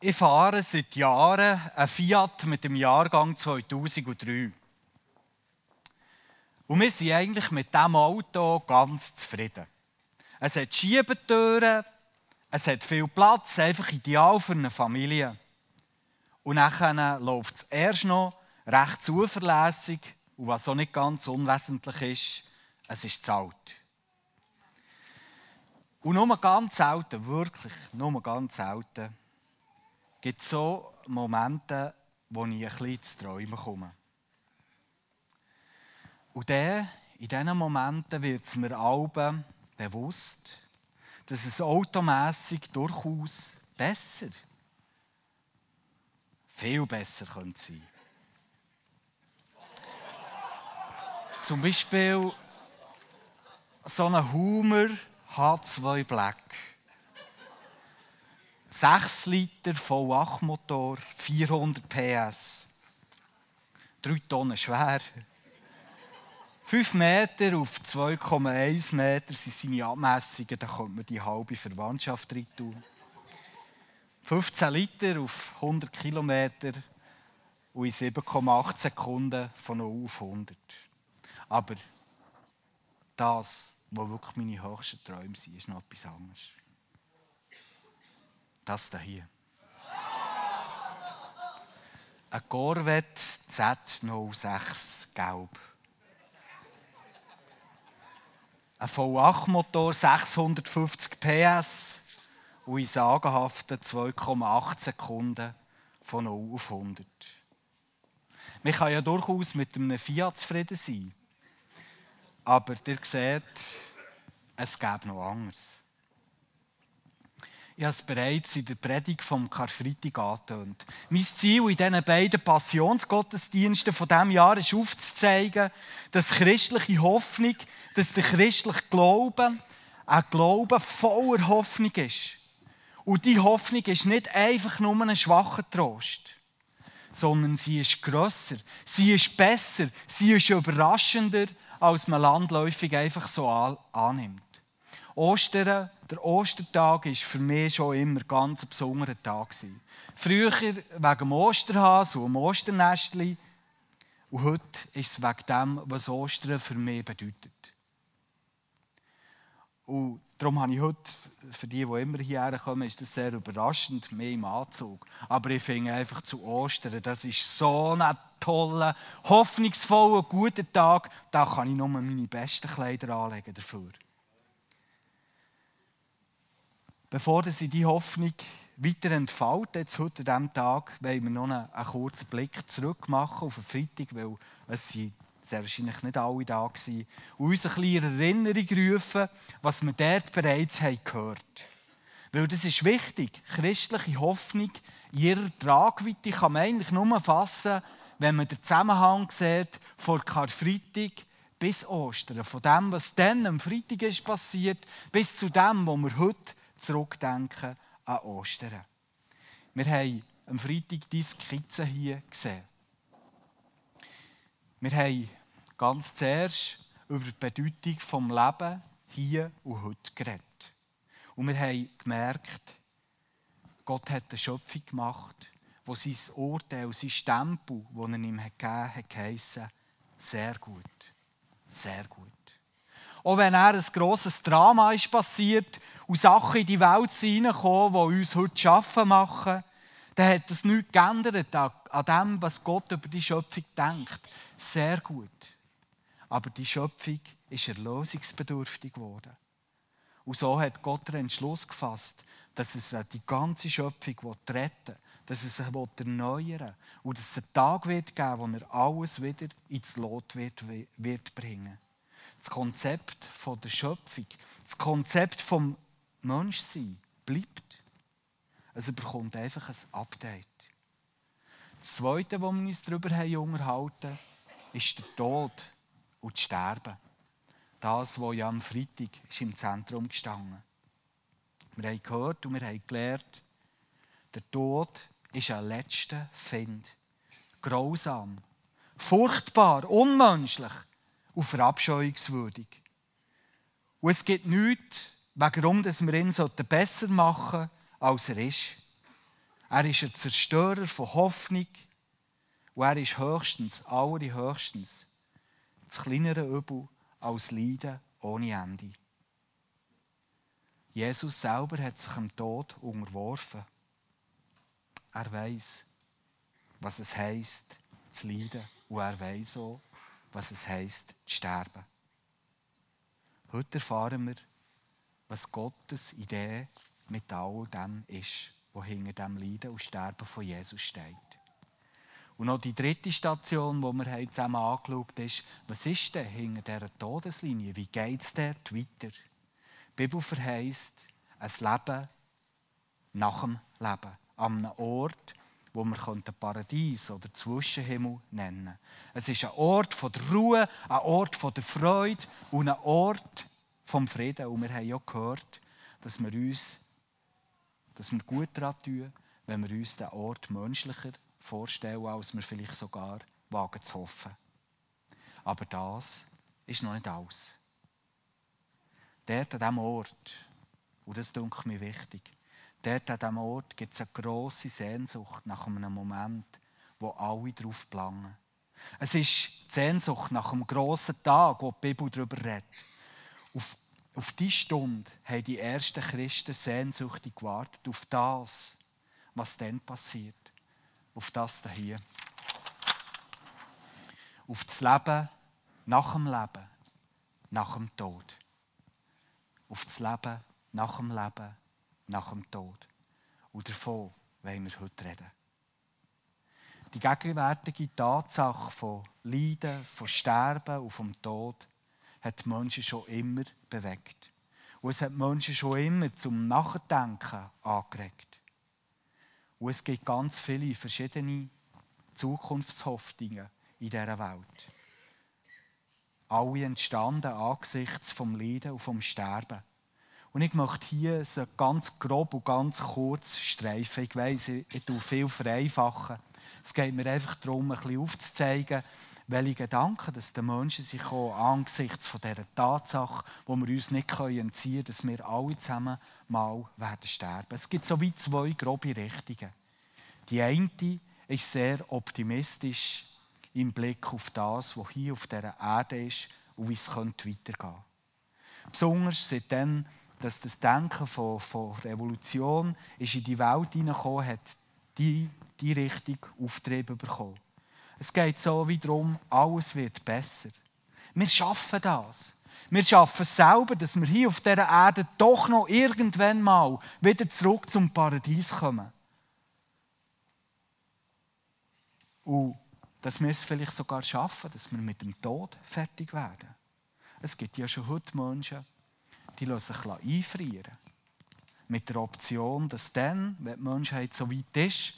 Ich fahre seit Jahren ein Fiat mit dem Jahrgang 2003. Und wir sind eigentlich mit diesem Auto ganz zufrieden. Es hat Schiebetüren, es hat viel Platz, einfach ideal für eine Familie. Und dann läuft es erst noch recht zuverlässig und was auch nicht ganz unwesentlich ist, es ist zu alt. Und nur ganz selten, wirklich nur ganz selten, gibt es so Momente, wo ich ein bisschen zu träumen komme. Und dann, in diesen Momenten wird es mir alben bewusst, dass es automässig durchaus besser, viel besser könnte sein. Zum Beispiel so ein Hummer H2 Black. 6 Liter V8-Motor, 400 PS. 3 Tonnen schwer. 5 Meter auf 2,1 Meter sind seine Abmessungen, da könnte man die halbe Verwandtschaft rein tun. 15 Liter auf 100 Kilometer und in 7,8 Sekunden von 0 auf 100. Aber das, was wirklich meine höchsten Träume sind, ist noch etwas anderes. Das hier. Ein Corvette Z06 Gelb. Ein V8-Motor, 650 PS und in sagenhaften 2,8 Sekunden von 0 auf 100. Man kann ja durchaus mit einem Fiat zufrieden sein. Aber ihr seht, es gäbe noch anderes. Ich habe es bereits in der Predigt vom Karfreitag angetönt. Mein Ziel in diesen beiden Passionsgottesdiensten von diesem Jahr ist aufzuzeigen, dass christliche Hoffnung, dass der christliche Glaube ein Glaube voller Hoffnung ist. Und diese Hoffnung ist nicht einfach nur ein schwacher Trost, sondern sie ist grösser, sie ist besser, sie ist überraschender, als man landläufig einfach so annimmt. Ostern, der Ostertag ist für mich schon immer ganz ein besonderer Tag. Früher wegen dem Osterhas und dem Osternestli. Und heute ist es wegen dem, was Ostern für mich bedeutet. Und darum habe ich heute, für die, die immer hierher kommen, ist das sehr überraschend, mehr im Anzug. Aber ich finde einfach zu Ostern, das ist so ein toller, hoffnungsvoller, guter Tag. Da kann ich nur meine besten Kleider anlegen dafür. Bevor sie die Hoffnung weiter entfaltet, jetzt heute diesem Tag, wollen wir noch einen, einen kurzen Blick zurück machen auf den Freitag, weil es sind sehr wahrscheinlich nicht alle da waren, und uns ein bisschen Erinnerung rufen, was wir dort bereits haben gehört haben. Weil das ist wichtig. Christliche Hoffnung in ihrer Tragweite kann man eigentlich nur fassen, wenn man den Zusammenhang sieht von Karfreitag bis Ostern. Von dem, was dann am Freitag ist passiert, bis zu dem, was wir heute zurückdenken an Ostern. Wir haben am Freitag diese Skizze hier gesehen. Wir haben ganz zuerst über die Bedeutung des Lebens hier und heute geredet. Und wir haben gemerkt, Gott hat eine Schöpfung gemacht, wo sein Urteil, sein Stempel, den er ihm gegeben hat, geheissen, sehr gut, sehr gut. Auch wenn er ein grosses Drama ist passiert und Sachen in die Welt hineinkommen, die uns heute schaffen machen, dann hat das nichts geändert an dem, was Gott über die Schöpfung denkt. Sehr gut. Aber die Schöpfung ist erlösungsbedürftig geworden. Und so hat Gott den Entschluss gefasst, dass es die ganze Schöpfung retten will, dass es sie erneuern will und dass es einen Tag wird geben, wo er alles wieder ins Lot wird, wird bringen Das Konzept von der Schöpfung, das Konzept vom Menschsein bleibt. Es bekommt einfach ein Update. Das Zweite, wo wir uns darüber haben unterhalten, ist der Tod und das Sterben. Das, was ja am Freitag ist im Zentrum gestanden. Wir haben gehört und wir haben gelernt, der Tod ist ein letzter Find. Grausam, furchtbar, unmenschlich und verabscheuungswürdig. Und es gibt nichts, warum wir ihn besser machen sollten, als er ist. Er ist ein Zerstörer von Hoffnung und er ist höchstens, allerhöchstens, das kleinere Übel als Leiden ohne Ende. Jesus selber hat sich dem Tod unterworfen. Er weiß, was es heißt, zu leiden, und er weiß auch, was es heißt, zu sterben. Heute erfahren wir, was Gottes Idee mit all dem ist, was hinter dem Leiden und Sterben von Jesus steht. Und noch die dritte Station, die wir zusammen angeschaut haben, ist, was ist denn hinter dieser Todeslinie? Wie geht es dort weiter? Die Bibel verheißt ein Leben nach dem Leben. An einem Ort, wo wir Paradies oder Zwischenhimmel nennen können. Es ist ein Ort von der Ruhe, ein Ort von der Freude und ein Ort vom Frieden. Und wir haben ja gehört, dass wir uns dass wir gut daran tun, wenn wir uns den Ort menschlicher vorstellen, als wir vielleicht sogar wagen zu hoffen. Aber das ist noch nicht alles. Dort an diesem Ort, und das ist mir wichtig, dort an diesem Ort gibt es eine grosse Sehnsucht nach einem Moment, wo alle darauf planen. Es ist die Sehnsucht nach einem grossen Tag, wo die Bibel darüber redet. Auf auf diese Stunde haben die ersten Christen sehnsüchtig gewartet, auf das, was dann passiert. Auf das hier. Auf das Leben nach dem Leben, nach dem Tod. Auf das Leben nach dem Leben, nach dem Tod. Und davon wollen wir heute reden. Die gegenwärtige Tatsache von Leiden, von Sterben und vom Tod hat die Menschen schon immer bewegt. Und es hat die Menschen schon immer zum Nachdenken angeregt. Und es gibt ganz viele verschiedene Zukunftshoffnungen in dieser Welt. Alle entstanden angesichts vom Leiden und vom Sterben. Und ich möchte hier so ganz grob und ganz kurz streifen. Ich ich, ich tue viel vereinfachen. Es geht mir einfach darum, ein bisschen aufzuzeigen, welche Gedanken dass die Menschen sich auch angesichts von dieser Tatsache, wo wir uns nicht entziehen können, dass wir alle zusammen mal werden sterben. Es gibt so wie zwei grobe Richtungen. Die eine ist sehr optimistisch im Blick auf das, was hier auf dieser Erde ist und wie es weitergehen könnte. Besonders seitdem, dass das Denken von, von Revolution ist in die Welt hineingekommen hat, die, die Richtung Auftrieb bekommen. Es geht so wie darum, alles wird besser. Wir schaffen das. Wir schaffen es selber, dass wir hier auf dieser Erde doch noch irgendwann mal wieder zurück zum Paradies kommen. Und dass wir es vielleicht sogar schaffen, dass wir mit dem Tod fertig werden. Es gibt ja schon heute Menschen, die lassen sich einfrieren. Mit der Option, dass dann, wenn die Menschheit so weit ist,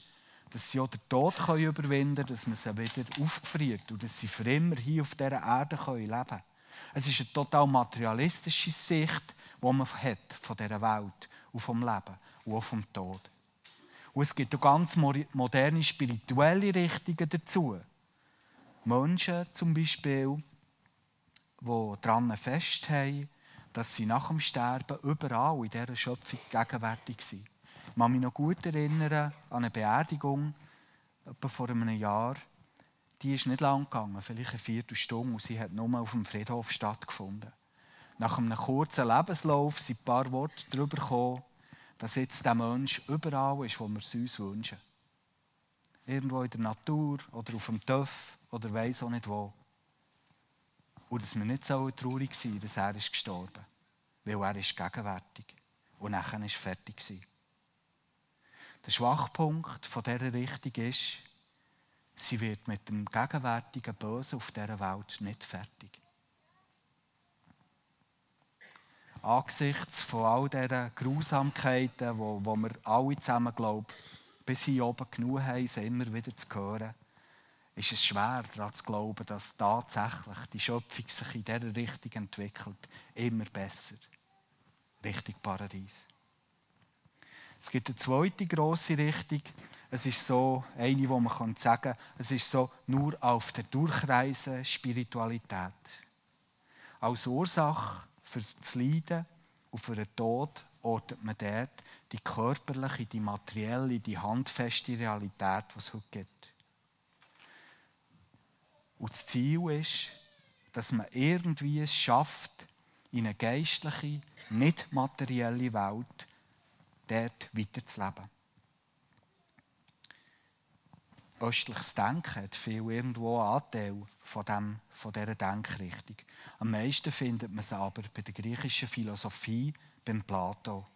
dass sie auch den Tod können überwinden können, dass man sie wieder aufgefriert und dass sie für immer hier auf dieser Erde können leben können. Es ist eine total materialistische Sicht, die man hat von dieser Welt und vom Leben und auch vom Tod. Und es gibt auch ganz moderne spirituelle Richtungen dazu. Menschen zum Beispiel, die daran festhalten, dass sie nach dem Sterben überall in dieser Schöpfung gegenwärtig sind. Ich kann mich noch gut erinnern an eine Beerdigung vor einem Jahr. Die ist nicht lang gegangen, vielleicht eine Viertelstunde, und sie hat nur auf dem Friedhof stattgefunden. Nach einem kurzen Lebenslauf sind ein paar Worte darüber gekommen, dass jetzt der Mensch überall ist, wo wir es uns wünschen. Irgendwo in der Natur oder auf dem Töff oder weiss auch nicht wo. Und dass wir nicht so traurig sind, dass er ist gestorben weil er ist gegenwärtig und nachher ist fertig. Der Schwachpunkt von dieser Richtung ist, sie wird mit dem gegenwärtigen Bösen auf dieser Welt nicht fertig. Angesichts von all diesen Grausamkeiten, wo wir alle zusammen glauben, bis hier oben genug haben, sie immer wieder zu hören, ist es schwer daran zu glauben, dass tatsächlich die Schöpfung sich in dieser Richtung entwickelt, immer besser, Richtung Paradies. Es gibt eine zweite große Richtung. Es ist so eine, wo man sagen kann, es ist so nur auf der Durchreise Spiritualität. Als Ursache für das Leiden und für den Tod ortet man dort die körperliche, die materielle, die handfeste Realität, die es heute gibt. Und das Ziel ist, dass man irgendwie es schafft, in eine geistliche, nicht materielle Welt dort weiterzuleben. Östliches Denken hat viel irgendwo Anteil von, dem, von dieser Denkrichtung. Am meisten findet man es aber bei der griechischen Philosophie, beim Plato.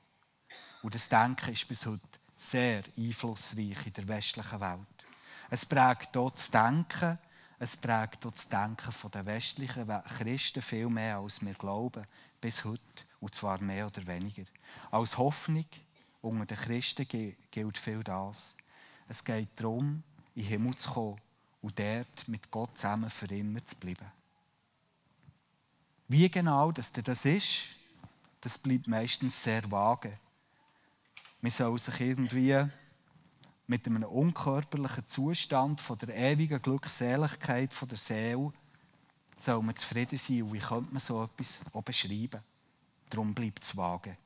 Und das Denken ist bis heute sehr einflussreich in der westlichen Welt. Es prägt dort das Denken, es prägt das Denken der westlichen Christen viel mehr, als wir glauben, bis heute. Und zwar mehr oder weniger. Als Hoffnung unter den Christen gilt viel das. Es geht darum, in den Himmel zu kommen und dort mit Gott zusammen für immer zu bleiben. Wie genau das ist, das bleibt meistens sehr vage. Man soll sich irgendwie mit einem unkörperlichen Zustand von der ewigen Glückseligkeit von der Seele soll man zufrieden sein. Und wie könnte man so etwas auch beschreiben? Darum bleibt es vage.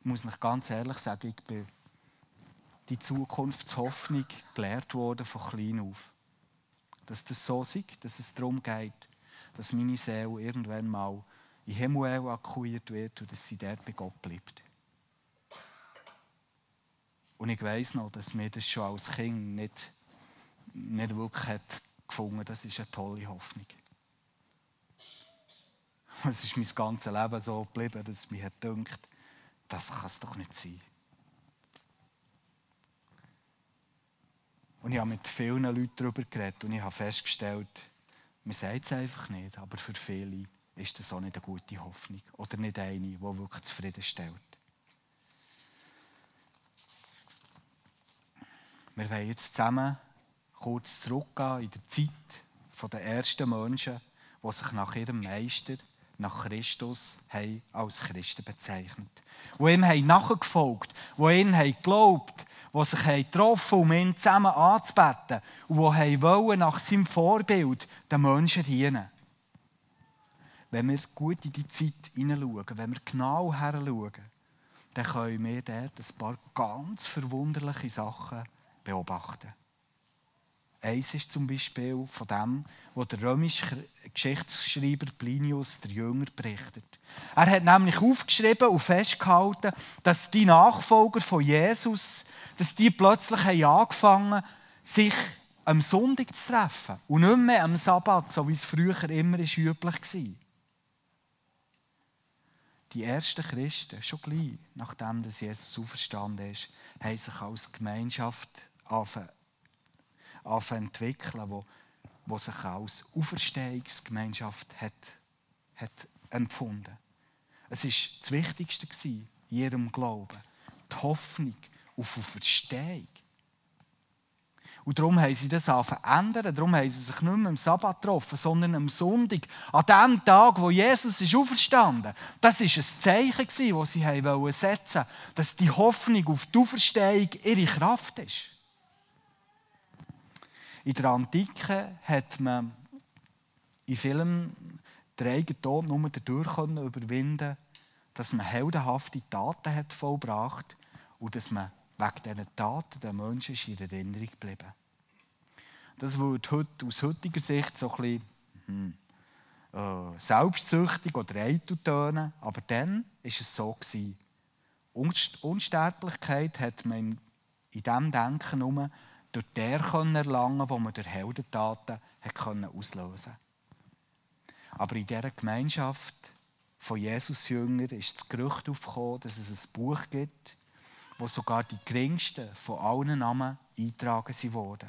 Ich muss euch ganz ehrlich sagen, ich bin die Zukunftshoffnung gelehrt worden von klein auf. Dass das so ist, dass es darum geht, dass meine Seele irgendwann mal in Himmel evakuiert wird und dass sie dort bei Gott bleibt. Und ich weiß noch, dass mir das schon als Kind nicht, nicht wirklich hat gefunden Das ist eine tolle Hoffnung. Es ist mein ganzes Leben so geblieben, dass es mir gedacht das kann es doch nicht sein. Und ich habe mit vielen Leuten darüber geredet und ich habe festgestellt, man sagt es einfach nicht, aber für viele ist das auch nicht eine gute Hoffnung oder nicht eine, die wirklich zufriedenstellt. Wir wollen jetzt zusammen kurz zurückgehen in die Zeit der ersten Menschen, die sich nach ihrem Meister, nach Christus, haben als Christen bezeichnet. Die ihm haben nachgefolgt, die ihn haben geglaubt, die sich haben getroffen um ihn zusammen anzubeten und die nach seinem Vorbild den Menschen dienen. Wenn wir gut in die Zeit hineinschauen, wenn wir genau heranschauen, dann können wir dort ein paar ganz verwunderliche Sachen beobachten. Eins ist zum Beispiel von dem, was der römische Geschichtsschreiber Plinius der Jünger berichtet. Er hat nämlich aufgeschrieben und festgehalten, dass die Nachfolger von Jesus, dass die plötzlich haben angefangen sich am Sonntag zu treffen und nicht mehr am Sabbat, so wie es früher immer üblich war. Die ersten Christen, schon gleich nachdem Jesus auferstanden ist, haben sich als Gemeinschaft entwickeln, wo, wo sich als Auferstehungsgemeinschaft hat, hat empfunden. Es war das Wichtigste in ihrem Glauben. Die Hoffnung auf Auferstehung. Und darum haben sie das verändert. Darum haben sie sich nicht mehr am Sabbat getroffen, sondern am Sonntag, an dem Tag, wo Jesus ist auferstanden Das war ein Zeichen, das sie setzen wollten, dass die Hoffnung auf die Auferstehung ihre Kraft ist. In der Antike hat man in vielen den eigenen Tod nur dadurch überwinden dass man heldenhafte Taten hat vollbracht und dass man wegen diesen Taten den Menschen in Erinnerung geblieben. Das wird heute, aus heutiger Sicht so ein bisschen hm, äh, selbstsüchtig oder eitel aber dann war es so. Gewesen. Unsterblichkeit hat man in diesem Denken nur durch der erlangen wo man durch Heldentaten auslösen konnte. Aber in dieser Gemeinschaft von Jesus Jünger ist das Gerücht aufgekommen, dass es ein Buch gibt, wo sogar die geringsten von allen Namen eingetragen wurden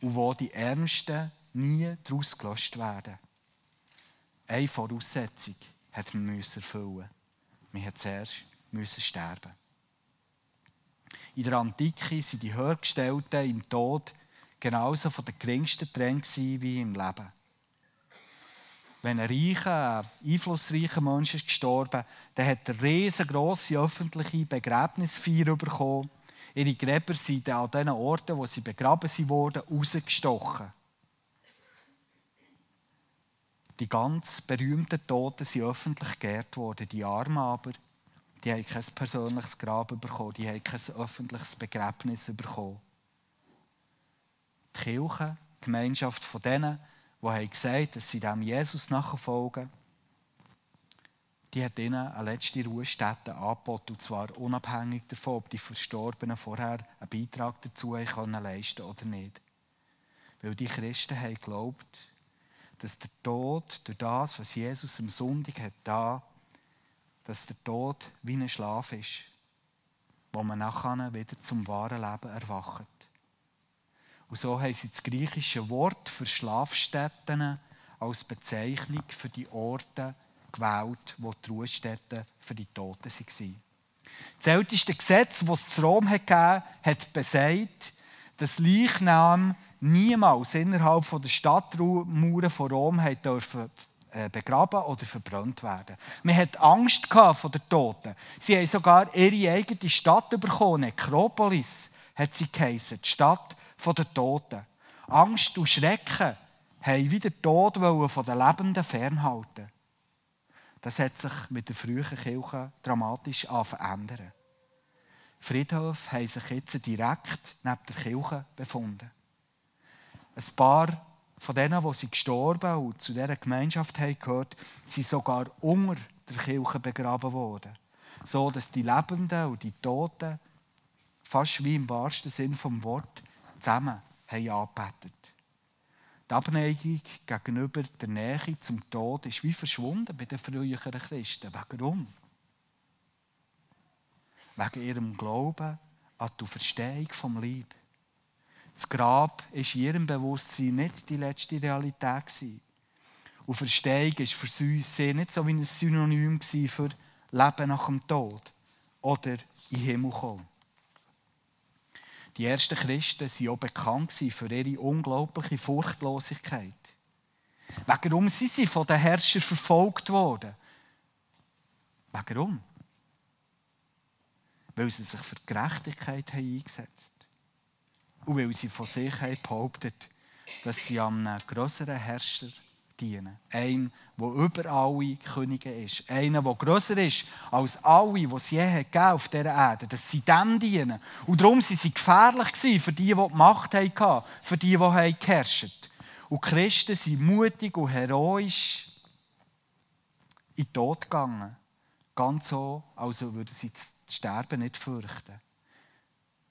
und wo die Ärmsten nie daraus gelöscht werden. Eine Voraussetzung hat man erfüllen. Man musste zuerst sterben. In der Antike waren die Höhergestellten im Tod genauso von den geringsten getrennt wie im Leben. Wenn ein reicher, einflussreicher Mensch ist gestorben, dann hat er riesengroße öffentliche Begräbnisfeier bekommen. Ihre Gräber sind an den Orten, wo sie begraben wurden, rausgestochen. Die ganz berühmten Toten sind öffentlich geehrt worden. Die Armen aber, die haben kein persönliches Grab bekommen, die haben kein öffentliches Begräbnis bekommen. Die Kirche, die Gemeinschaft von denen, die haben gesagt dass sie dem Jesus nachfolgen, die hat ihnen eine letzte Ruhestätte angeboten, und zwar unabhängig davon, ob die Verstorbenen vorher einen Beitrag dazu können leisten oder nicht. Weil die Christen haben geglaubt, dass der Tod durch das, was Jesus am Sonntag hat da, dass der Tod wie ein Schlaf ist, wo man nachher wieder zum wahren Leben erwacht. Und so haben sie das griechische Wort für Schlafstätten als Bezeichnung für die Orte gewählt, wo die Ruhestätten für die Toten waren. Das älteste Gesetz, das es zu Rom gegeben hat, besagt, dass Leichnam niemals innerhalb der Stadtmauern von Rom dürfen begraben oder verbrannt werden. Man hat Angst vor den Toten. Sie haben sogar ihre eigene Stadt bekommen, Nekropolis hat sie geheißen, die Stadt der Toten. Angst und Schrecken haben wieder Tod von den Lebenden fernhalten. Das hat sich mit der frühen Kirche dramatisch verändert. Friedhöfe haben sich jetzt direkt neben der Kirche befunden. Ein paar von denen, die sie gestorben und zu dieser Gemeinschaft haben gehört, sind sogar unter der Kirche begraben worden. So dass die Lebenden und die Toten fast wie im wahrsten Sinn vom Wort zusammen haben angebetet. Die Abneigung gegenüber der Nähe zum Tod ist wie verschwunden bei den früheren Christen. Warum? Wegen ihrem Glauben an die Verstehung vom Leib. Das Grab war in ihrem Bewusstsein nicht die letzte Realität. Und Verstehung war für sie nicht so wie ein Synonym für Leben nach dem Tod oder in den Himmel kommen. Die ersten Christen waren auch bekannt für ihre unglaubliche Furchtlosigkeit. Warum sind sie von den Herrschern verfolgt worden? Warum? Weil sie sich für Gerechtigkeit eingesetzt haben. Und weil sie von sich behauptet, dass sie einem größeren Herrscher dienen. Ein, der über alle Könige ist. Einer, der grösser ist als alle, die es je auf dieser Erde Dass sie dem dienen. Und darum waren sie gefährlich für die, die die Macht hatten, für die, die geherrscht haben. Und Christen sind mutig und heroisch in den Tod gegangen. Ganz so, als würden sie das Sterben nicht fürchten.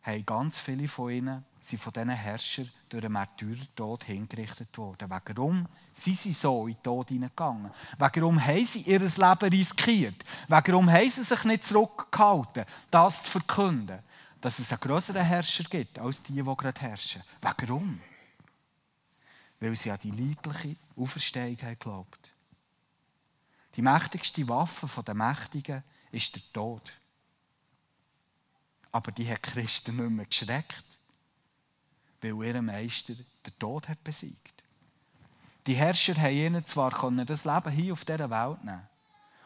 Haben ganz viele von ihnen sind von diesen Herrschern durch einen Märtyrertod hingerichtet worden. Warum sind sie so in den Tod hineingegangen? Warum haben sie ihr Leben riskiert? Warum haben sie sich nicht zurückgehalten, das zu verkünden, dass es einen größeren Herrscher gibt, als die, die gerade herrschen? Warum? Weil sie an die liebliche Auferstehung geglaubt Die mächtigste Waffe der Mächtigen ist der Tod. Aber die hat Christen nicht mehr geschreckt weil ihr Meister den Tod hat besiegt. Die Herrscher haben ihnen zwar das Leben hier auf dieser Welt nehmen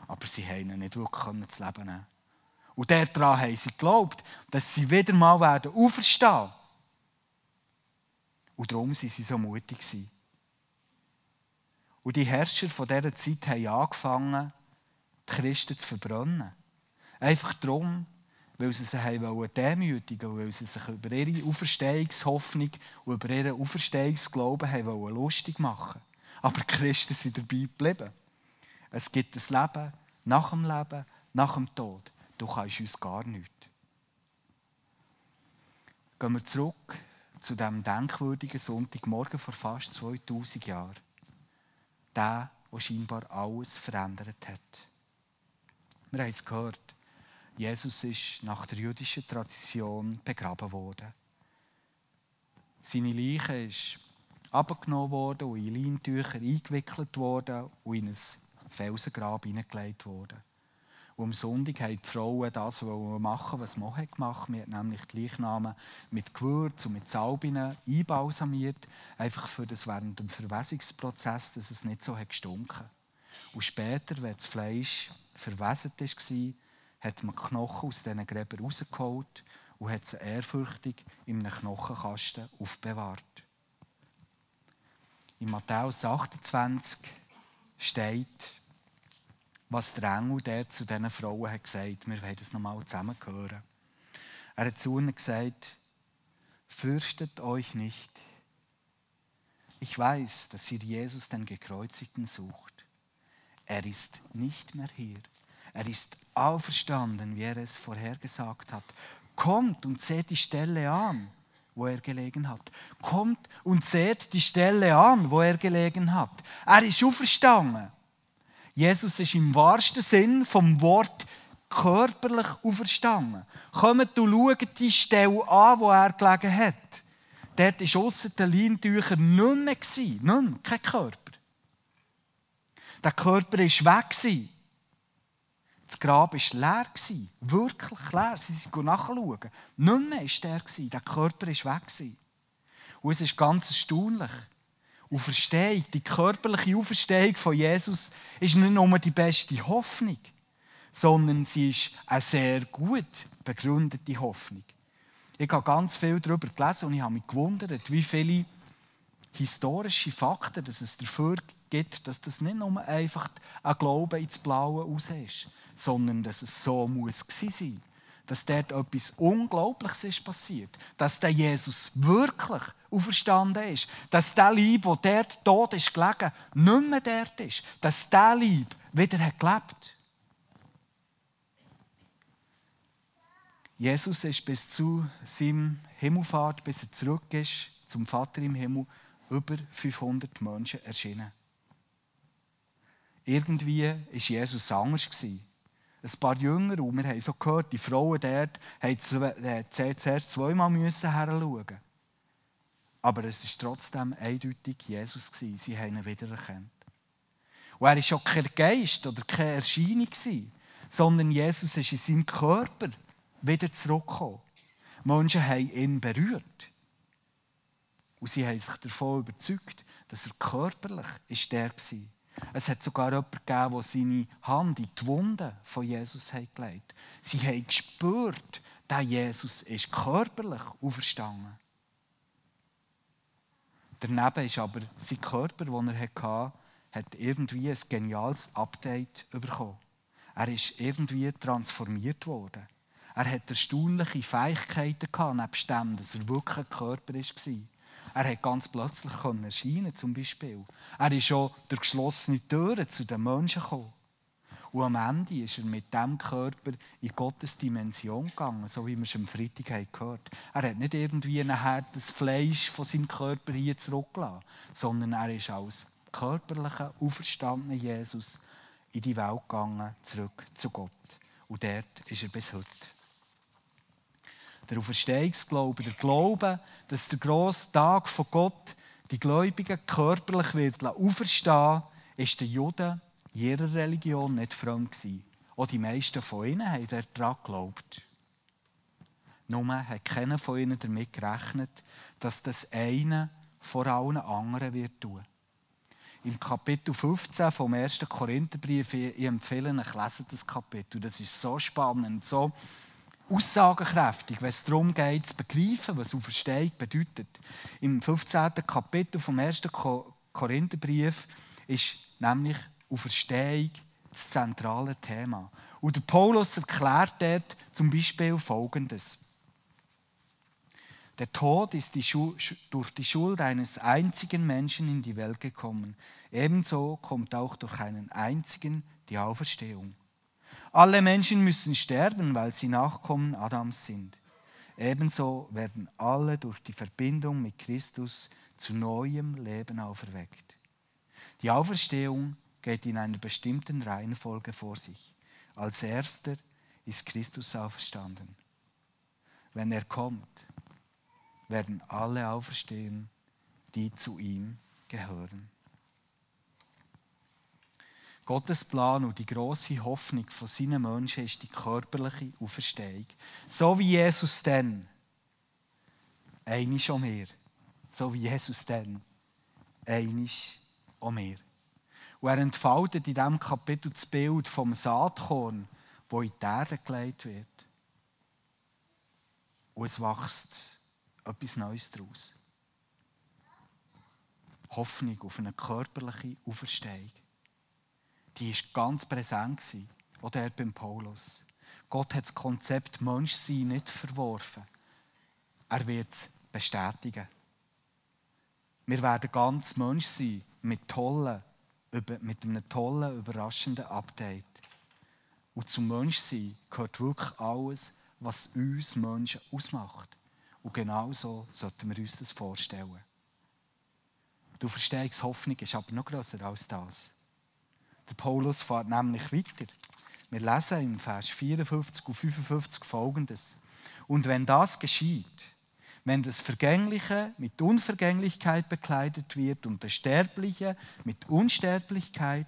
aber sie haben ihnen nicht wirklich das Leben nehmen Und daran haben sie geglaubt, dass sie wieder mal werden auferstehen Und darum waren sie so mutig. Und die Herrscher von dieser Zeit haben angefangen, die Christen zu verbrennen. Einfach darum, weil sie sich demütigen wollten, weil sie sich über ihre Auferstehungshoffnung und über ihren Auferstehungsglauben haben lustig machen Aber die Christen sind dabei geblieben. Es gibt ein Leben nach dem Leben, nach dem Tod. Du kannst uns gar nichts. Gehen wir zurück zu dem denkwürdigen Sonntagmorgen vor fast 2000 Jahren. Der, der scheinbar alles verändert hat. Wir haben es gehört. Jesus ist nach der jüdischen Tradition begraben worden. Seine Leiche ist abgenommen worden und in Leintücher eingewickelt worden und in ein Felsengrab hineingelegt worden. Und am Sonntag haben die Frauen das machen, was man gemacht hat. Man hat nämlich die Leichnamen mit Gewürz und mit Salbinen einbalsamiert, einfach für das während dem Verwesungsprozess, dass es nicht so gestunken Und später, wenn das Fleisch verwässert war, hat man Knochen aus diesen Gräbern rausgeholt und hat sie ehrfürchtig in einem Knochenkasten aufbewahrt. In Matthäus 28 steht, was der Engel der zu diesen Frauen hat gesagt. Wir werden das nochmal zusammen hören. Er hat zu ihnen gesagt, fürchtet euch nicht. Ich weiß, dass ihr Jesus, den Gekreuzigten, sucht. Er ist nicht mehr hier. Er ist auferstanden, wie er es vorhergesagt hat. Kommt und seht die Stelle an, wo er gelegen hat. Kommt und seht die Stelle an, wo er gelegen hat. Er ist auferstanden. Jesus ist im wahrsten Sinn vom Wort körperlich auferstanden. Kommt und schaut die Stelle an, wo er gelegen hat. Dort war ausser den Leintüchern nicht mehr. Nicht mehr, kein Körper. Der Körper war weg. Das Grab war leer. Wirklich leer. Sie sind nachschauen. Nicht mehr war der. Der Körper war weg. Und es ist ganz erstaunlich. Auferstehung, die körperliche Auferstehung von Jesus, ist nicht nur die beste Hoffnung, sondern sie ist eine sehr gut begründete Hoffnung. Ich habe ganz viel darüber gelesen und ich habe mich gewundert, wie viele historische Fakten dass es dafür gibt, dass das nicht nur einfach ein Glaube ins Blaue raus ist, sondern dass es so muss sein dass dort etwas Unglaubliches ist passiert, dass der Jesus wirklich auferstanden ist, dass der Lieb, der dort tot ist gelegen, nicht mehr dort ist, dass der Lieb wieder hat gelebt. Jesus ist bis zu seinem Himmelfahrt, bis er zurück ist zum Vater im Himmel, über 500 Menschen erschienen. Irgendwie war Jesus anders. Ein paar Jünger, und wir haben so gehört, die Frauen dort, mussten zuerst zweimal hinschauen. Aber es war trotzdem eindeutig Jesus. Sie haben ihn wiedererkannt. Und er war auch kein Geist oder keine Erscheinung, sondern Jesus ist in seinem Körper wieder zurückgekommen. Menschen haben ihn berührt. Und sie haben sich davon überzeugt, dass er körperlich ist der war. Es hat sogar jemanden gegeben, der seine Hand in die Wunde von Jesus hat gelegt Sie haben gespürt, dass Jesus ist körperlich auferstanden. Daneben ist aber sein Körper, den er hatte, hat irgendwie ein geniales Update bekommen. Er ist irgendwie transformiert worden. Er hat erstaunliche Fähigkeiten gehabt, nebst dem, dass er wirklich ein Körper war. Er hat ganz plötzlich erscheinen zum Beispiel. Er ist schon durch geschlossene Türen zu den Menschen gekommen. Und am Ende ist er mit diesem Körper in Gottes Dimension gegangen, so wie wir es am Freitag gehört haben. Er hat nicht irgendwie nachher das Fleisch von seinem Körper hier zurückgelassen, sondern er ist als körperlicher, auferstandener Jesus in die Welt gegangen, zurück zu Gott. Und dort ist er bis heute. Der Auferstehungsglaube, der Glaube, dass der grosse Tag von Gott die Gläubigen körperlich wird auferstehen, ist den Juden jeder Religion nicht fremd gewesen. Auch die meisten von ihnen haben daran geglaubt. Nur hat keiner von ihnen damit gerechnet, dass das eine vor allen anderen wird tun. Im Kapitel 15 vom 1. Korintherbrief, ich empfehle euch, lesen das Kapitel. Das ist so spannend, so aussagekräftig, wenn es darum geht, zu begreifen, was Auferstehung bedeutet. Im 15. Kapitel vom 1. Korintherbrief ist nämlich Auferstehung das zentrale Thema. Und der Paulus erklärt dort zum Beispiel Folgendes. Der Tod ist die durch die Schuld eines einzigen Menschen in die Welt gekommen. Ebenso kommt auch durch einen einzigen die Auferstehung. Alle Menschen müssen sterben, weil sie Nachkommen Adams sind. Ebenso werden alle durch die Verbindung mit Christus zu neuem Leben auferweckt. Die Auferstehung geht in einer bestimmten Reihenfolge vor sich. Als erster ist Christus auferstanden. Wenn er kommt, werden alle auferstehen, die zu ihm gehören. Gottes Plan und die große Hoffnung von seinen Menschen ist die körperliche Auferstehung. So wie Jesus dann, einisch um mehr, so wie Jesus dann, einisch um mehr. Und er entfaltet in diesem Kapitel das Bild vom Saatkorn, wo in die Erde gelegt wird. Und es wächst etwas Neues daraus. Hoffnung auf eine körperliche Auferstehung. Die war ganz präsent, auch der beim Paulus. Gott hat das Konzept Menschsein nicht verworfen. Er wird es bestätigen. Wir werden ganz Mensch sein, mit, tollen, mit einem tollen, überraschenden Update. Und zum Menschsein gehört wirklich alles, was uns Menschen ausmacht. Und genau so sollten wir uns das vorstellen. Du verstehst, Hoffnung ist aber noch größer als das. Der Paulus fährt nämlich weiter. Wir lesen im Vers 54 und 55 folgendes. Und wenn das geschieht, wenn das Vergängliche mit Unvergänglichkeit bekleidet wird und das Sterbliche mit Unsterblichkeit,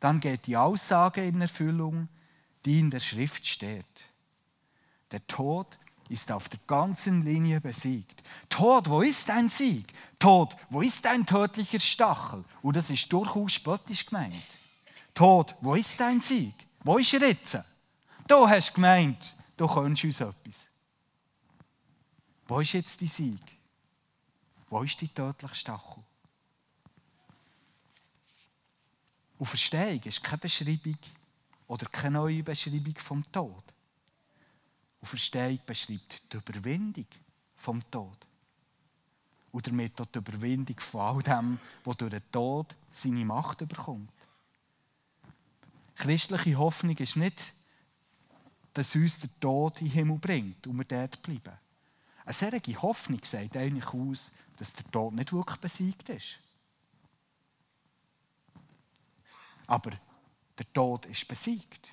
dann geht die Aussage in Erfüllung, die in der Schrift steht. Der Tod ist auf der ganzen Linie besiegt. Tod, wo ist dein Sieg? Tod, wo ist dein tödlicher Stachel? Und das ist durchaus spöttisch gemeint. Tod, wo ist dein Sieg? Wo ist er jetzt? Du hast gemeint, du könntest uns etwas. Wo ist jetzt dein Sieg? Wo ist die tödliche Stachel? Und Verstehung ist keine Beschreibung oder keine neue Beschreibung vom Tod. Und beschreibt die Überwindung vom Tod. Und damit auch die Überwindung von all dem, was durch den Tod seine Macht bekommt. Christliche Hoffnung ist nicht, dass uns der Tod in den Himmel bringt und wir dort bleiben. Eine solche Hoffnung sagt eigentlich aus, dass der Tod nicht wirklich besiegt ist. Aber der Tod ist besiegt.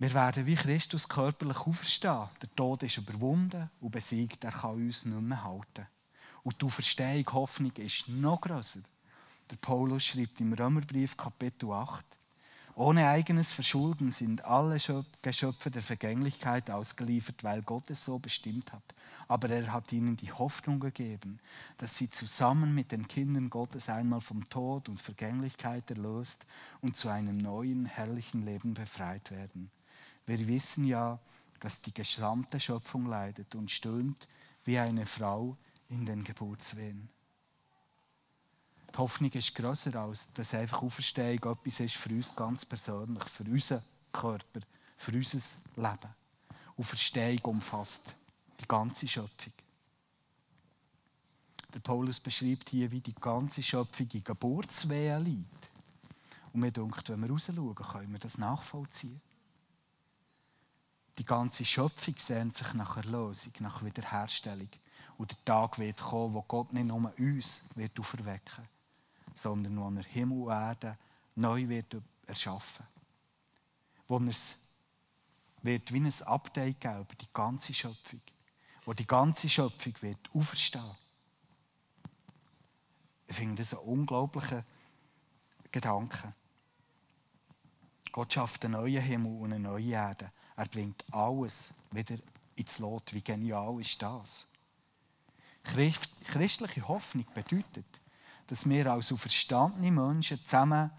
Wir werden wie Christus körperlich auferstehen. Der Tod ist überwunden und besiegt. Er kann uns nicht mehr halten. Und die Verstehung, Hoffnung ist noch größer. Der Paulus schreibt im Römerbrief Kapitel 8, ohne eigenes Verschulden sind alle Geschöpfe der Vergänglichkeit ausgeliefert, weil Gott es so bestimmt hat. Aber er hat ihnen die Hoffnung gegeben, dass sie zusammen mit den Kindern Gottes einmal vom Tod und Vergänglichkeit erlöst und zu einem neuen, herrlichen Leben befreit werden. Wir wissen ja, dass die gesamte Schöpfung leidet und stöhnt wie eine Frau in den Geburtswehen. Die Hoffnung ist grösser, als dass einfach Auferstehung etwas ist für uns ganz persönlich, für unseren Körper, für unser Leben. Auferstehung umfasst die ganze Schöpfung. Der Paulus beschreibt hier, wie die ganze Schöpfung in Geburtswehen liegt. Und mir denkt, wenn wir raus schauen, können wir das nachvollziehen. Die ganze Schöpfung sehnt sich nach Erlösung, nach Wiederherstellung. Und der Tag wird kommen, wo Gott nicht nur uns wird auferwecken sondern wo er Himmel und Erde neu wird erschaffen Wo er es wird wie ein Update geben über die ganze Schöpfung. Wo die ganze Schöpfung wird auferstehen. Ich finde das einen unglaublichen Gedanke. Gott schafft einen neuen Himmel und eine neue Erde. Er bringt alles wieder ins Lot. Wie genial ist das? Christliche Hoffnung bedeutet, dass wir als auferstandene Menschen zusammen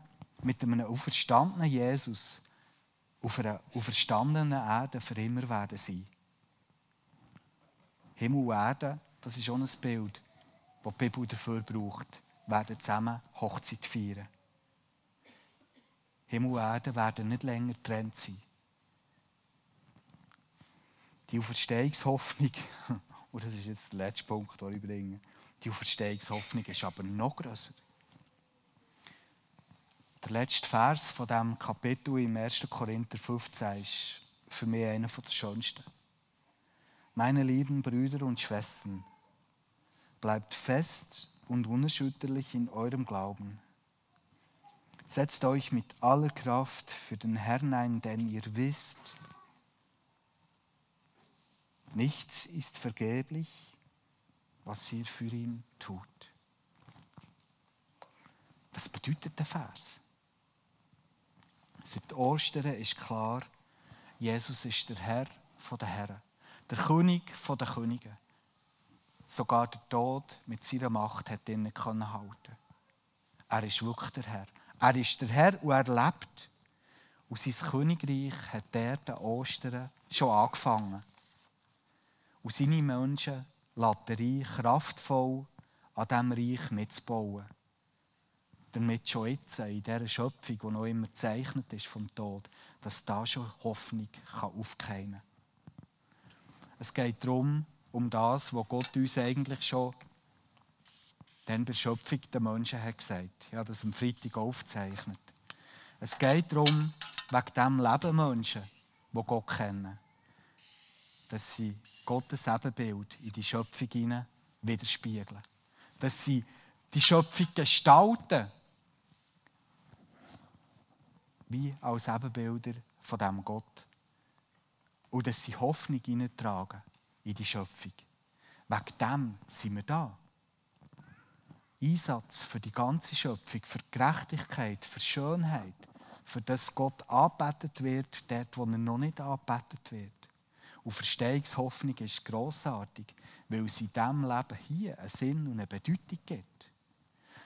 mit einem auferstandenen Jesus auf einer auferstandenen Erde für immer werden sein. Himmel und Erde, das ist auch ein Bild, das die Bibel dafür braucht, werden zusammen Hochzeit feiern. Himmel und Erde werden nicht länger getrennt sein die Auferstehungshoffnung, und das ist jetzt der letzte Punkt, den ich bringe, die Auferstehungshoffnung ist aber noch größer. Der letzte Vers von diesem Kapitel im 1. Korinther 15 ist für mich einer der schönsten. Meine lieben Brüder und Schwestern, bleibt fest und unerschütterlich in eurem Glauben. Setzt euch mit aller Kraft für den Herrn ein, denn ihr wisst, Nichts ist vergeblich, was ihr für ihn tut. Was bedeutet der Vers? Seit Ostern ist klar, Jesus ist der Herr der Herren, der König der Könige. Sogar der Tod mit seiner Macht hat ihn nicht halten. Er ist wirklich der Herr. Er ist der Herr und er lebt. Und sein Königreich hat der Ostern schon angefangen. Und seine Menschen lässt er ein, kraftvoll an diesem Reich mitzubauen. damit schon jetzt, in dieser Schöpfung, die noch immer gezeichnet ist vom Tod, dass da schon Hoffnung kann aufkeimen kann. Es geht darum, um das, was Gott uns eigentlich schon dann bei Schöpfung der Menschen hat gesagt. Ja, das am Freitag aufzeichnet. Es geht darum, wegen dem Leben Menschen, die Gott kennen, dass sie Gottes Ebenbild in die Schöpfung hinein widerspiegeln. Dass sie die Schöpfung gestalten, wie als Ebenbilder von dem Gott. Und dass sie Hoffnung hineintragen in die Schöpfung. Wegen dem sind wir da. Einsatz für die ganze Schöpfung, für Gerechtigkeit, für Schönheit, für das Gott angebetet wird, dort, wo er noch nicht angebetet wird. Und Verstehungshoffnung ist grossartig, weil es in diesem Leben hier einen Sinn und eine Bedeutung gibt.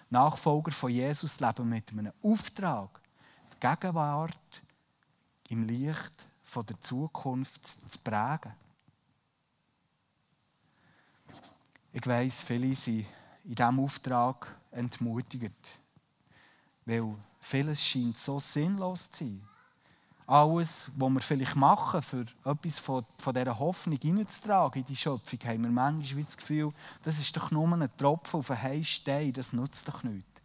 Nachfolger von Jesus leben mit einem Auftrag, die Gegenwart im Licht der Zukunft zu prägen. Ich weiss, viele sind in diesem Auftrag entmutigt, weil vieles scheint so sinnlos zu sein. Alles, was wir vielleicht machen, für etwas von, von dieser Hoffnung hineinzutragen in die Schöpfung, haben wir manchmal das Gefühl, das ist doch nur ein Tropfen auf einen heißen Stein, das nutzt doch nichts.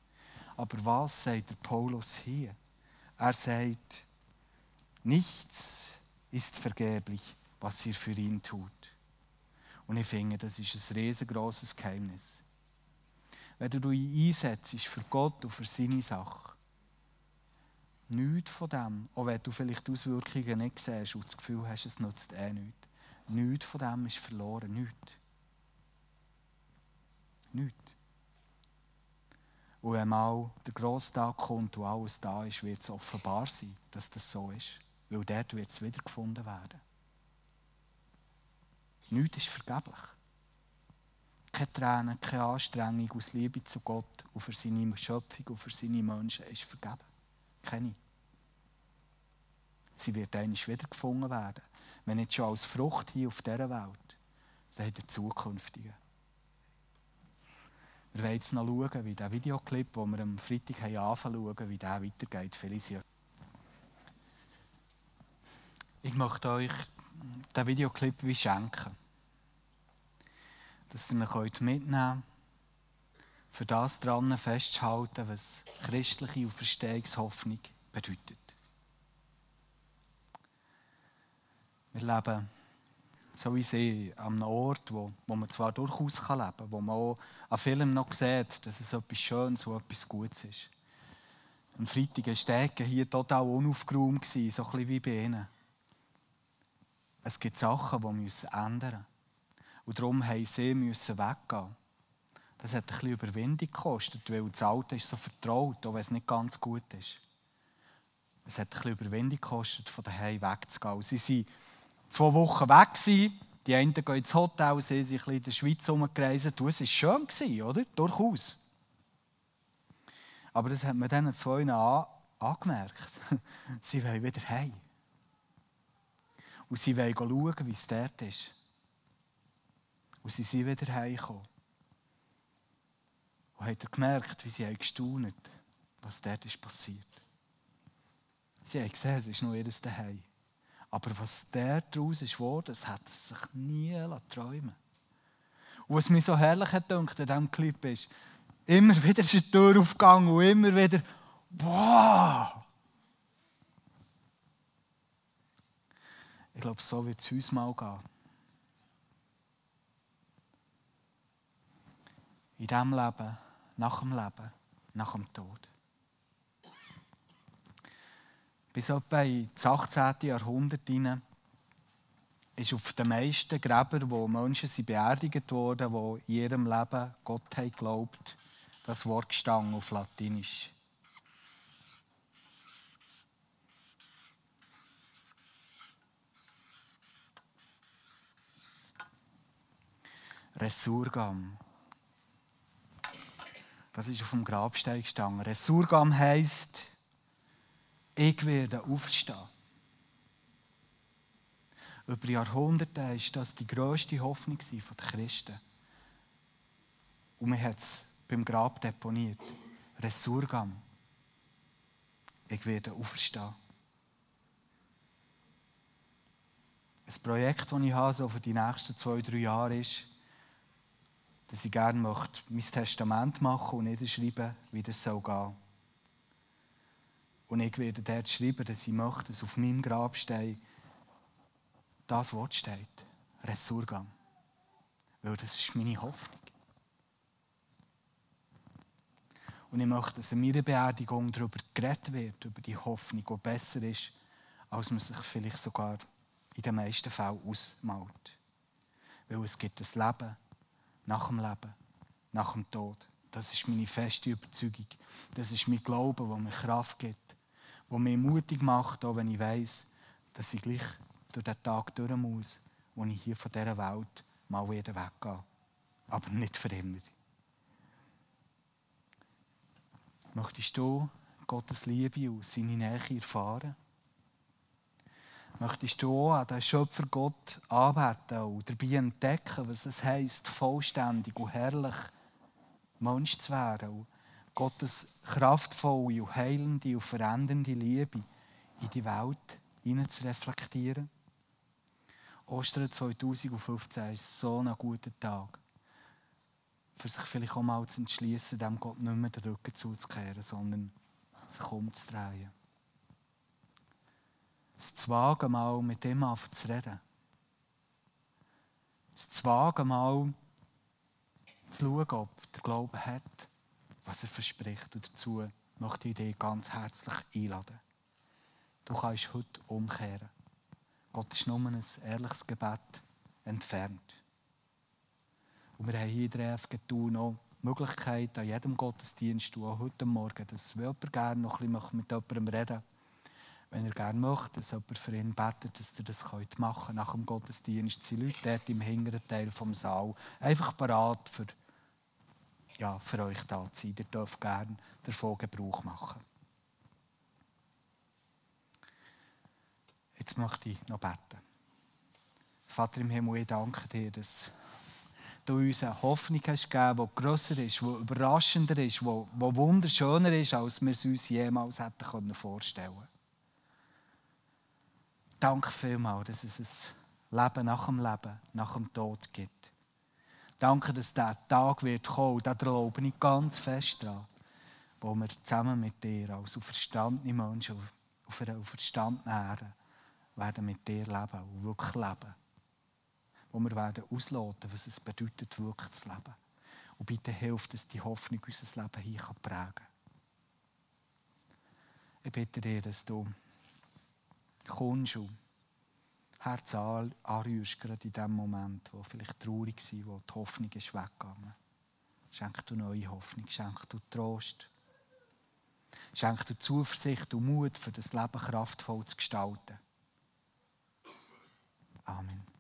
Aber was sagt der Paulus hier? Er sagt, nichts ist vergeblich, was ihr für ihn tut. Und ich finde, das ist ein riesengroßes Geheimnis. Wenn du dich einsetzt für Gott und für seine Sache, nichts von dem, auch wenn du vielleicht die Auswirkungen nicht siehst und das Gefühl hast, es nutzt eh nichts, nichts von dem ist verloren, nichts. Nichts. Und wenn mal der grosse Tag kommt und alles da ist, wird es offenbar sein, dass das so ist. Weil dort wird es wiedergefunden werden. Nichts ist vergeblich. Keine Tränen, keine Anstrengung aus Liebe zu Gott und für seine Schöpfung und für seine Menschen ist vergeben. Keine. Sie wird einmal wiedergefunden werden. Wenn nicht schon als Frucht hier auf dieser Welt, dann in der zukünftigen. Wir wollen jetzt noch schauen, wie der Videoclip, den wir am Freitag anfangen schauen, wie der weitergeht. Felicia. Ich möchte euch den Videoclip wie schenken. Dass ihr ihn mitnehmen könnt, für das dran festzuhalten, was christliche Auferstehungshoffnung bedeutet. Wir leben, so wie sie, an einem Ort, wo, wo man zwar durchaus leben kann, wo man auch an Filmen noch sieht, dass es etwas Schönes und etwas Gutes ist. Am Freitag war Ecke hier total unaufgeräumt, so ein bisschen wie bei ihnen. Es gibt Sachen, die müssen ändern müssen. Und darum mussten sie weggehen. Das hat bisschen Überwindung gekostet, weil das Alte ist so vertraut, auch wenn es nicht ganz gut ist. Es hat bisschen Überwindung gekostet, von daheim wegzugehen. Sie waren zwei Wochen weg. Die einen gehen ins Hotel, sie sind ein bisschen in der Schweiz herumgereist. Du, es war schön, oder? Durchaus. Aber das hat man diesen zwei an, angemerkt. sie wollen wieder heim. Und sie wollen schauen, wie es dort ist. Und sie sind wieder heimgekommen. Und haben gemerkt, wie sie gestaunt was dort ist passiert. Sie haben gesehen, es ist noch ihr Daheim. Aber was daraus ist geworden, das hat sich nie träumen Und was mir so herrlich hat in diesem Clip ist, immer wieder ist die Tür aufgegangen und immer wieder, wow! Ich glaube, so wird es uns mal gehen. In diesem Leben, nach dem Leben, nach dem Tod. Bis etwa ins 18. Jahrhundert hinein ist auf den meisten Gräbern, wo Menschen sind beerdigt wurden, die in ihrem Leben Gott haben glaubt, das Wort gestanden auf Latinisch. Resurgam. Das ist auf dem Grabstein gestanden. Resurgam heisst, ich werde auferstehen. Über Jahrhunderte war das die grösste Hoffnung der Christen. Und man hat es beim Grab deponiert. Resurgam. Ich werde auferstehen. Ein Projekt, das ich habe, so für die nächsten zwei, drei Jahre ist, dass ich gerne möchte, mein Testament machen und niederschreiben, wie das soll gehen. Und ich werde dort schreiben, dass ich möchte, dass auf meinem Grab steht, das Wort steht. Resurgam. Weil das ist meine Hoffnung. Und ich möchte, dass in meiner Beerdigung darüber geredet wird, über die Hoffnung, die besser ist, als man sich vielleicht sogar in den meisten Fällen ausmalt. Weil es gibt ein Leben nach dem Leben, nach dem Tod. Das ist meine feste Überzeugung. Das ist mein Glaube, der mir Kraft gibt, der mich mutig macht, auch wenn ich weiß, dass ich gleich durch den Tag durch muss, wo ich hier von dieser Welt mal wieder weggehe. Aber nicht für immer. Möchtest du Gottes Liebe und seine Nähe erfahren? Möchtest du auch an den Schöpfer Gott anbeten und dabei entdecken, was es heisst, vollständig und herrlich Mensch zu werden und Gottes kraftvolle und heilende und verändernde Liebe in die Welt hinein zu reflektieren? Ostern 2015 ist so ein guter Tag, für sich vielleicht auch mal zu entschließen, dem Gott nicht mehr den Rücken zuzukehren, sondern sich umzudrehen. Es zu mal mit dem zu reden. Es zu mal zu schauen, ob der Glaube hat, was er verspricht. Und dazu möchte ich dich ganz herzlich einladen. Du kannst heute umkehren. Gott ist nur ein ehrliches Gebet entfernt. Und wir haben hier in der FGTU noch die Möglichkeit, an jedem Gottesdienst, auch heute Morgen, dass jemand gerne noch ein bisschen mit jemandem reden möchte, wenn er gerne möchte, dass jemand für ihn betet, dass ihr das machen könnt. Nach dem Gottesdienst sind Leute dort im hinteren Teil des Saal einfach bereit für, ja, für euch da zu sein. Ihr dürft gerne davon Gebrauch machen. Jetzt möchte ich noch beten. Vater im Himmel, ich danke dir, dass du uns eine Hoffnung hast gegeben, die grösser ist, die überraschender ist, die, die wunderschöner ist, als wir es uns jemals hätten vorstellen können. Danke vielmals, dass es ein Leben nach dem Leben, nach dem Tod gibt. Danke, dass dieser Tag wird kommen, da glaube ich ganz fest dran, wo wir zusammen mit dir als auferstandene Menschen auf einer auferstandenen Erde werden mit dir leben und wirklich leben. Wo wir werden ausloten, was es bedeutet, wirklich zu leben. Und bitte hilf, dass die Hoffnung unser Leben hier prägen kann. Ich bitte dir, dass du kommst und Herz anrührst, gerade in dem Moment, wo vielleicht traurig war, wo die Hoffnung ist weggegangen. Schenk du neue Hoffnung, schenk du Trost. Schenk du Zuversicht und Mut, für das Leben kraftvoll zu gestalten. Amen.